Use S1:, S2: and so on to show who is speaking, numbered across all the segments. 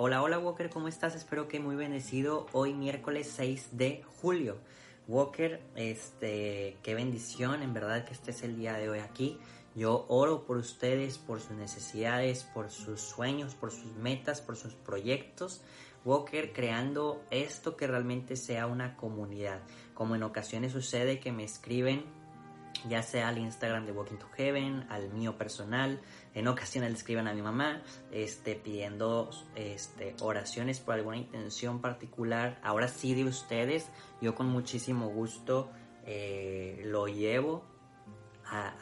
S1: Hola, hola Walker, ¿cómo estás? Espero que muy bendecido hoy miércoles 6 de julio. Walker, este, qué bendición, en verdad que este es el día de hoy aquí. Yo oro por ustedes, por sus necesidades, por sus sueños, por sus metas, por sus proyectos. Walker creando esto que realmente sea una comunidad. Como en ocasiones sucede que me escriben ya sea al Instagram de Walking to Heaven, al mío personal, en ocasiones le escriben a mi mamá, este, pidiendo este, oraciones por alguna intención particular. Ahora sí de ustedes, yo con muchísimo gusto eh, lo llevo a,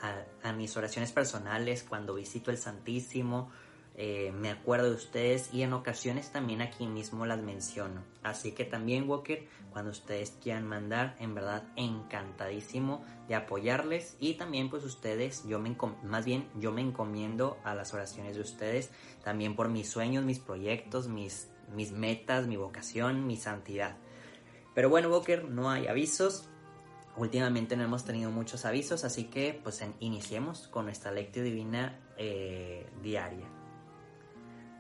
S1: a mis oraciones personales cuando visito el Santísimo, eh, me acuerdo de ustedes y en ocasiones también aquí mismo las menciono. Así que también Walker, cuando ustedes quieran mandar, en verdad encantadísimo de apoyarles y también pues ustedes, yo me más bien yo me encomiendo a las oraciones de ustedes, también por mis sueños, mis proyectos, mis, mis metas, mi vocación, mi santidad. Pero bueno Walker, no hay avisos. Últimamente no hemos tenido muchos avisos, así que pues iniciemos con nuestra lectura divina eh, diaria.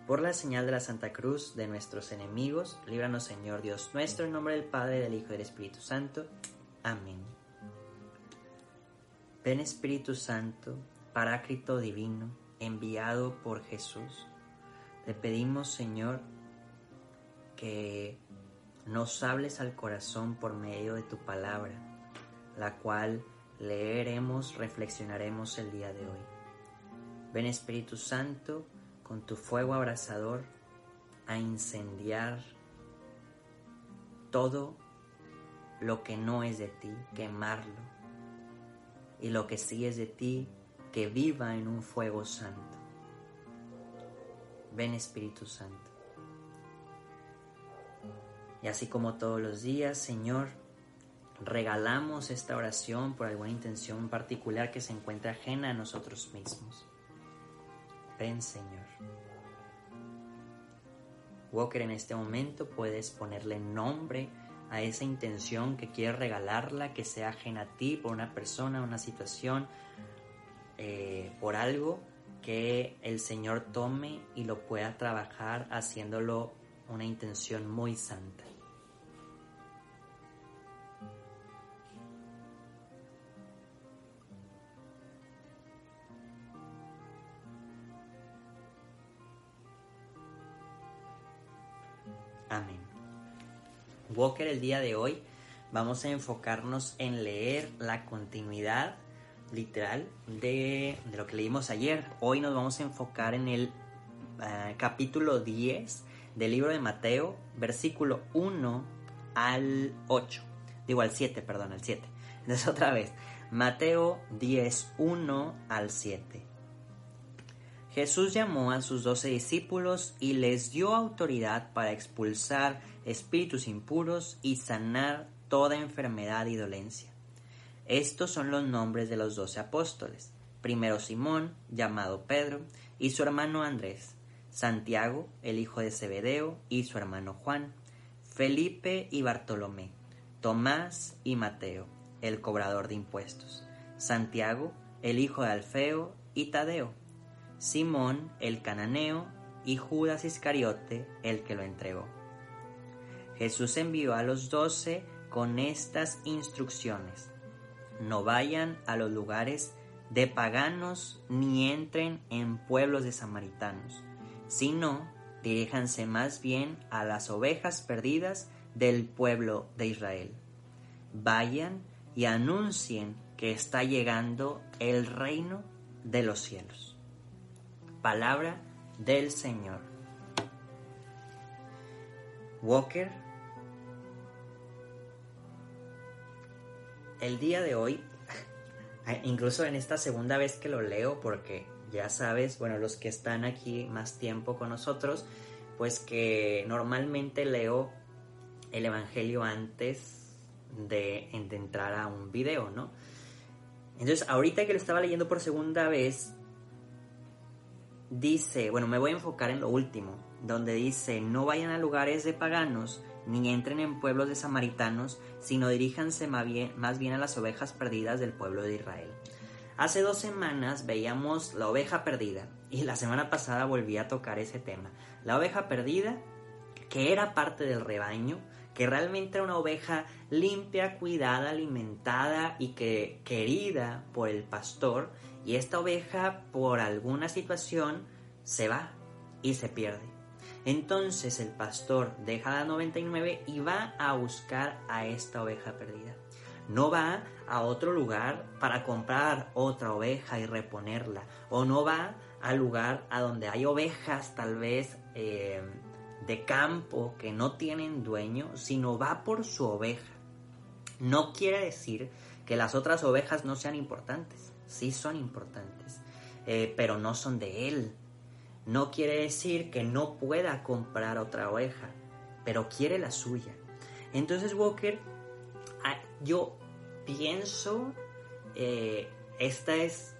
S1: Por la señal de la Santa Cruz de nuestros enemigos, líbranos Señor Dios nuestro, en nombre del Padre, del Hijo y del Espíritu Santo. Amén. Ven Espíritu Santo, Paráclito Divino, enviado por Jesús. Le pedimos Señor que nos hables al corazón por medio de tu palabra, la cual leeremos, reflexionaremos el día de hoy. Ven Espíritu Santo, con tu fuego abrasador a incendiar todo lo que no es de ti, quemarlo. Y lo que sí es de ti, que viva en un fuego santo. Ven Espíritu Santo. Y así como todos los días, Señor, regalamos esta oración por alguna intención particular que se encuentra ajena a nosotros mismos. Ven Señor. Walker, en este momento puedes ponerle nombre a esa intención que quieres regalarla, que sea ajena a ti, por una persona, una situación, eh, por algo que el Señor tome y lo pueda trabajar haciéndolo una intención muy santa. Amén. Walker, el día de hoy vamos a enfocarnos en leer la continuidad literal de, lo que leímos ayer. Hoy nos vamos a enfocar en el eh, capítulo 10 del libro de Mateo, versículo 1 al 8. Digo al 7, perdón, al 7. Entonces otra vez, Mateo 10, 1 al 7. Jesús llamó a sus doce discípulos y les dio autoridad para expulsar espíritus impuros y sanar toda enfermedad y dolencia. Estos son los nombres de los doce apóstoles. Primero Simón, llamado Pedro, y su hermano Andrés, Santiago, el hijo de Zebedeo, y su hermano Juan, Felipe y Bartolomé, Tomás y Mateo, el cobrador de impuestos, Santiago, el hijo de Alfeo, y Tadeo, Simón el cananeo y Judas Iscariote el que lo entregó. Jesús envió a los doce con estas instrucciones. No vayan a los lugares de paganos ni entren en pueblos de samaritanos, sino diríjanse más bien a las ovejas perdidas del pueblo de Israel. Vayan y anuncien que está llegando el reino de los cielos. Palabra del Señor. Walker, el día de hoy, incluso en esta segunda vez que lo leo, porque ya sabes, bueno, los que están aquí más tiempo con nosotros, pues que normalmente leo el Evangelio antes de, entrar a un video, ¿no? Entonces, ahorita que lo estaba leyendo por segunda vez, dice, bueno, me voy a enfocar en lo último, donde dice, no vayan a lugares de paganos, ni entren en pueblos de samaritanos, sino diríjanse más bien, a las ovejas perdidas del pueblo de Israel. Hace dos semanas veíamos la oveja perdida Y la semana pasada volví a tocar ese tema. La oveja perdida, que era parte del rebaño, que realmente era una oveja limpia, cuidada, alimentada y que querida por el pastor, y esta oveja por alguna situación se va y se pierde. Entonces el pastor deja la 99 y va a buscar a esta oveja perdida. No va a otro lugar para comprar otra oveja y reponerla. O no va al lugar a donde hay ovejas tal vez eh, de campo que no tienen dueño, sino va por su oveja. No quiere decir que las otras ovejas no sean importantes, sí son importantes, eh, pero no son de él. No quiere decir que no pueda comprar otra oveja, pero quiere la suya. Entonces Walker, ah, yo pienso, eh, esta es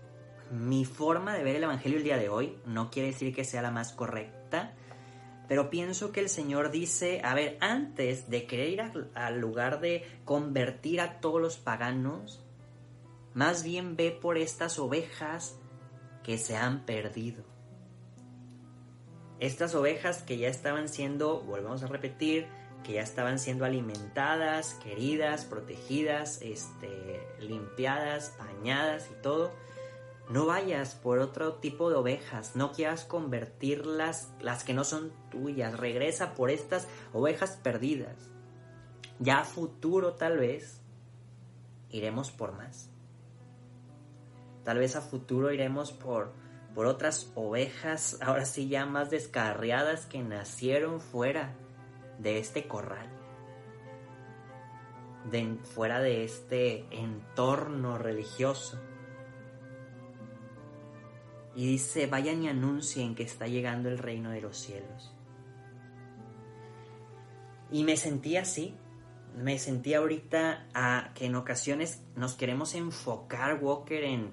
S1: mi forma de ver el Evangelio el día de hoy, no quiere decir que sea la más correcta, pero pienso que el Señor dice, a ver, antes de querer ir al lugar de convertir a todos los paganos, más bien ve por estas ovejas que se han perdido. Estas ovejas que ya estaban siendo, volvemos a repetir, que ya estaban siendo alimentadas, queridas, protegidas, este, limpiadas, bañadas y todo no vayas por otro tipo de ovejas, no quieras convertirlas, las que no son tuyas, regresa por estas ovejas perdidas. Ya a futuro tal vez iremos por más. Tal vez a futuro iremos por, por otras ovejas, ahora sí ya más descarriadas que nacieron fuera de este corral. De, fuera de este entorno religioso y dice, vayan y anuncien que está llegando el reino de los cielos. Y me sentí así, me sentí ahorita a que en ocasiones nos queremos enfocar, Walker, en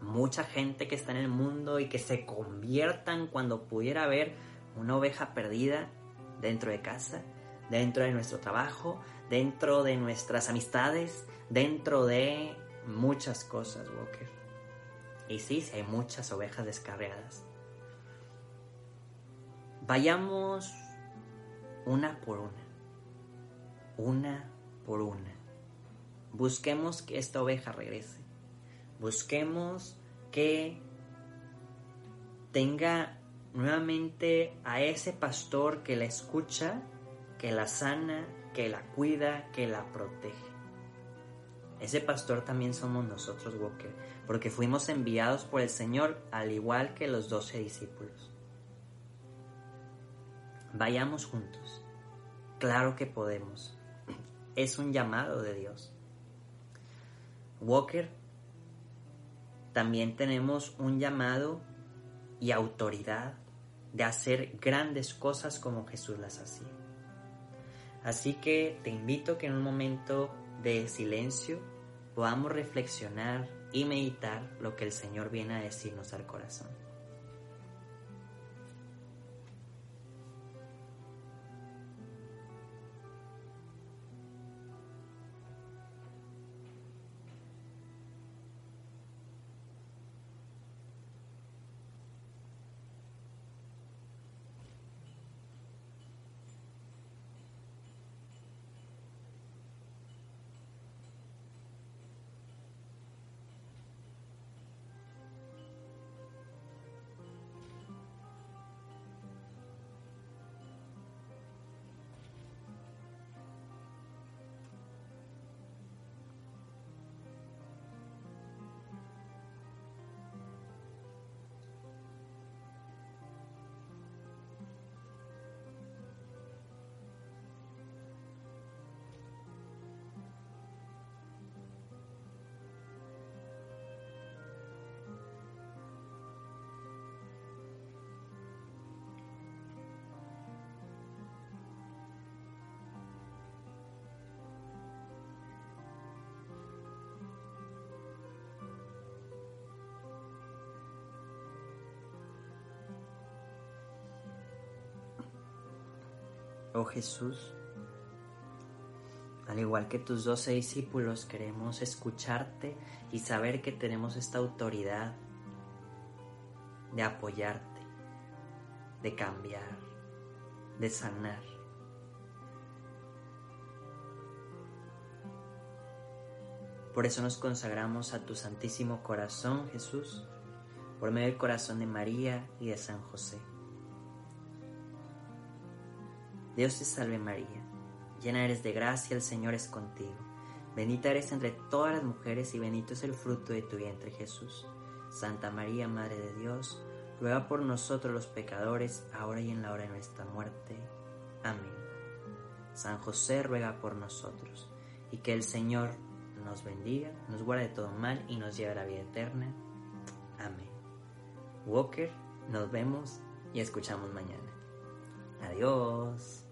S1: mucha gente que está en el mundo y que se conviertan cuando pudiera haber una oveja perdida dentro de casa, dentro de nuestro trabajo, dentro de nuestras amistades, dentro de muchas cosas, Walker. Y sí, hay muchas ovejas descarriadas. Vayamos una por una. Una por una. Busquemos que esta oveja regrese. Busquemos que tenga nuevamente a ese pastor que la escucha, que la sana, que la cuida, que la protege. Ese pastor también somos nosotros, Walker, porque fuimos enviados por el Señor al igual que los doce discípulos. Vayamos juntos. Claro que podemos. Es un llamado de Dios. Walker, también tenemos un llamado y autoridad de hacer grandes cosas como Jesús las hacía. Así que te invito que en un momento de silencio podamos reflexionar y meditar lo que el Señor viene a decirnos al corazón. Oh Jesús, al igual que tus doce discípulos, queremos escucharte y saber que tenemos esta autoridad de apoyarte, de cambiar, de sanar. Por eso nos consagramos a tu Santísimo Corazón, Jesús, por medio del corazón de María y de San José. Dios te salve María, llena eres de gracia, el Señor es contigo. Bendita eres entre todas las mujeres y bendito es el fruto de tu vientre Jesús. Santa María, Madre de Dios, ruega por nosotros los pecadores, ahora y en la hora de nuestra muerte. Amén. San José ruega por nosotros, y que el Señor nos bendiga, nos guarde de todo mal y nos lleve a la vida eterna. Amén. Walker, nos vemos y escuchamos mañana. Adiós.